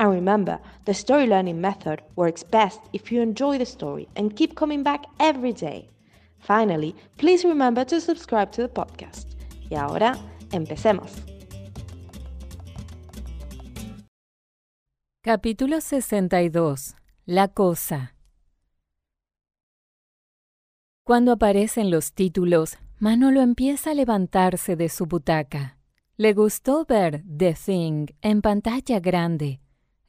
And remember, the story learning method works best if you enjoy the story and keep coming back every day. Finally, please remember to subscribe to the podcast. Y ahora, empecemos. Capítulo 62. La cosa. Cuando aparecen los títulos, Manolo empieza a levantarse de su butaca. Le gustó ver The Thing en pantalla grande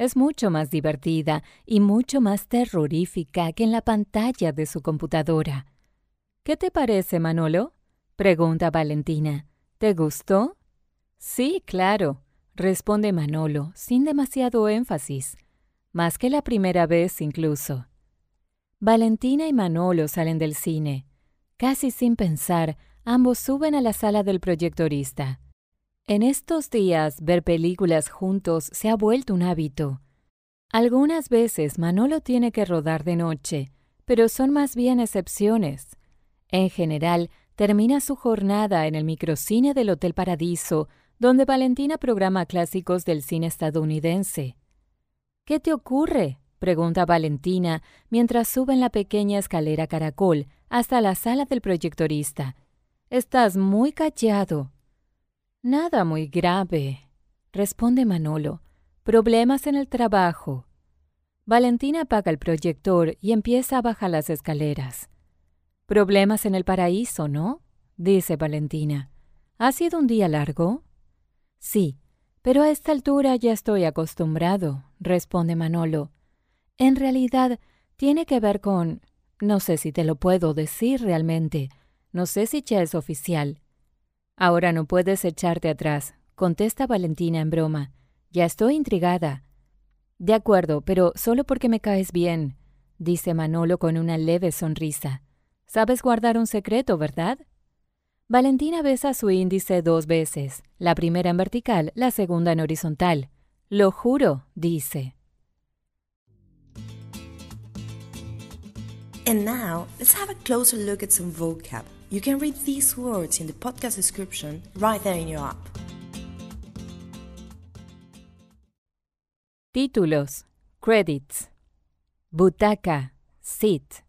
es mucho más divertida y mucho más terrorífica que en la pantalla de su computadora. ¿Qué te parece, Manolo? pregunta Valentina. ¿Te gustó? Sí, claro, responde Manolo, sin demasiado énfasis, más que la primera vez incluso. Valentina y Manolo salen del cine. Casi sin pensar, ambos suben a la sala del proyectorista. En estos días, ver películas juntos se ha vuelto un hábito. Algunas veces Manolo tiene que rodar de noche, pero son más bien excepciones. En general, termina su jornada en el microcine del Hotel Paradiso, donde Valentina programa clásicos del cine estadounidense. ¿Qué te ocurre? pregunta Valentina mientras sube en la pequeña escalera caracol hasta la sala del proyectorista. Estás muy callado. Nada muy grave, responde Manolo. Problemas en el trabajo. Valentina apaga el proyector y empieza a bajar las escaleras. Problemas en el paraíso, ¿no? dice Valentina. ¿Ha sido un día largo? Sí, pero a esta altura ya estoy acostumbrado, responde Manolo. En realidad, tiene que ver con... No sé si te lo puedo decir realmente. No sé si ya es oficial. Ahora no puedes echarte atrás, contesta Valentina en broma. Ya estoy intrigada. De acuerdo, pero solo porque me caes bien, dice Manolo con una leve sonrisa. Sabes guardar un secreto, ¿verdad? Valentina besa su índice dos veces, la primera en vertical, la segunda en horizontal. Lo juro, dice. And now, let's have a closer look at some vocab. You can read these words in the podcast description right there in your app. Títulos. Credits. Butaca. Sit.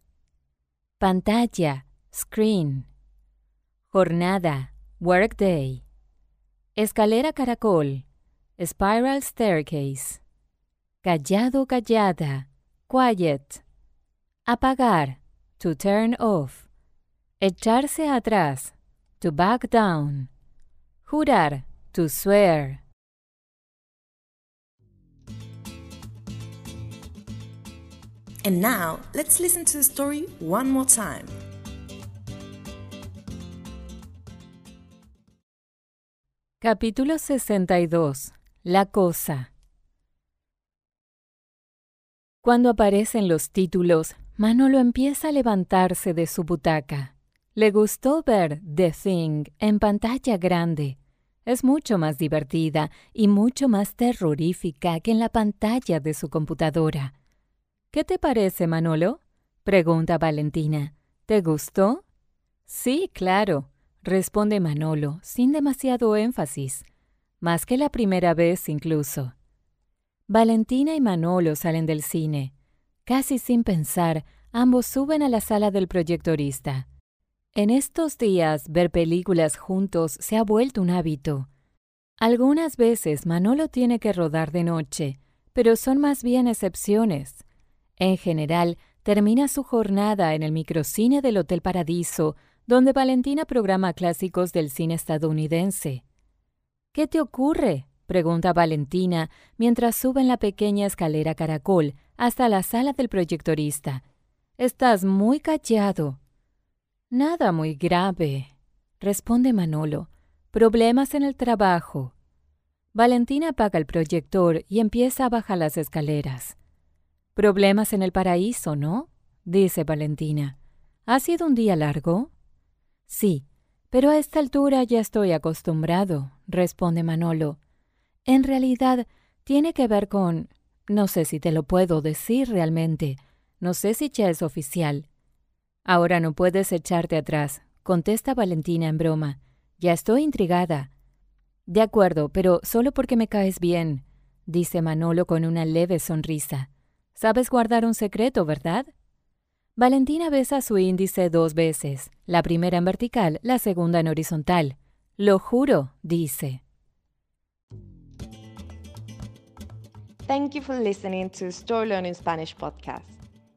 Pantalla. Screen. Jornada. Workday. Escalera caracol. Spiral staircase. Callado callada. Quiet. Apagar. To turn off. Echarse atrás. To back down. Jurar. To swear. And now, let's listen to the story one more time. Capítulo 62. La cosa. Cuando aparecen los títulos, Manolo empieza a levantarse de su butaca. Le gustó ver The Thing en pantalla grande. Es mucho más divertida y mucho más terrorífica que en la pantalla de su computadora. ¿Qué te parece, Manolo? pregunta Valentina. ¿Te gustó? Sí, claro, responde Manolo, sin demasiado énfasis, más que la primera vez incluso. Valentina y Manolo salen del cine. Casi sin pensar, ambos suben a la sala del proyectorista. En estos días, ver películas juntos se ha vuelto un hábito. Algunas veces Manolo tiene que rodar de noche, pero son más bien excepciones. En general, termina su jornada en el microcine del Hotel Paradiso, donde Valentina programa clásicos del cine estadounidense. ¿Qué te ocurre? pregunta Valentina mientras sube en la pequeña escalera caracol hasta la sala del proyectorista. Estás muy callado. Nada muy grave, responde Manolo. Problemas en el trabajo. Valentina apaga el proyector y empieza a bajar las escaleras. Problemas en el paraíso, ¿no? dice Valentina. ¿Ha sido un día largo? Sí, pero a esta altura ya estoy acostumbrado, responde Manolo. En realidad, tiene que ver con... No sé si te lo puedo decir realmente. No sé si ya es oficial. Ahora no puedes echarte atrás, contesta Valentina en broma. Ya estoy intrigada. De acuerdo, pero solo porque me caes bien, dice Manolo con una leve sonrisa. Sabes guardar un secreto, ¿verdad? Valentina besa su índice dos veces, la primera en vertical, la segunda en horizontal. Lo juro, dice. Thank you for listening to Spanish podcast.